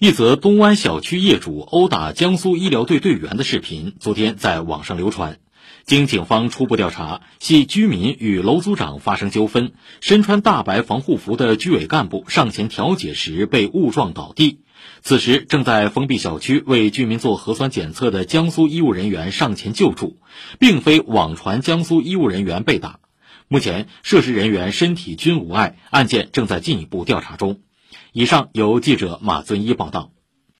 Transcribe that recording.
一则东湾小区业主殴打江苏医疗队队员的视频，昨天在网上流传。经警方初步调查，系居民与楼组长发生纠纷，身穿大白防护服的居委干部上前调解时被误撞倒地。此时正在封闭小区为居民做核酸检测的江苏医务人员上前救助，并非网传江苏医务人员被打。目前涉事人员身体均无碍，案件正在进一步调查中。以上由记者马尊一报道。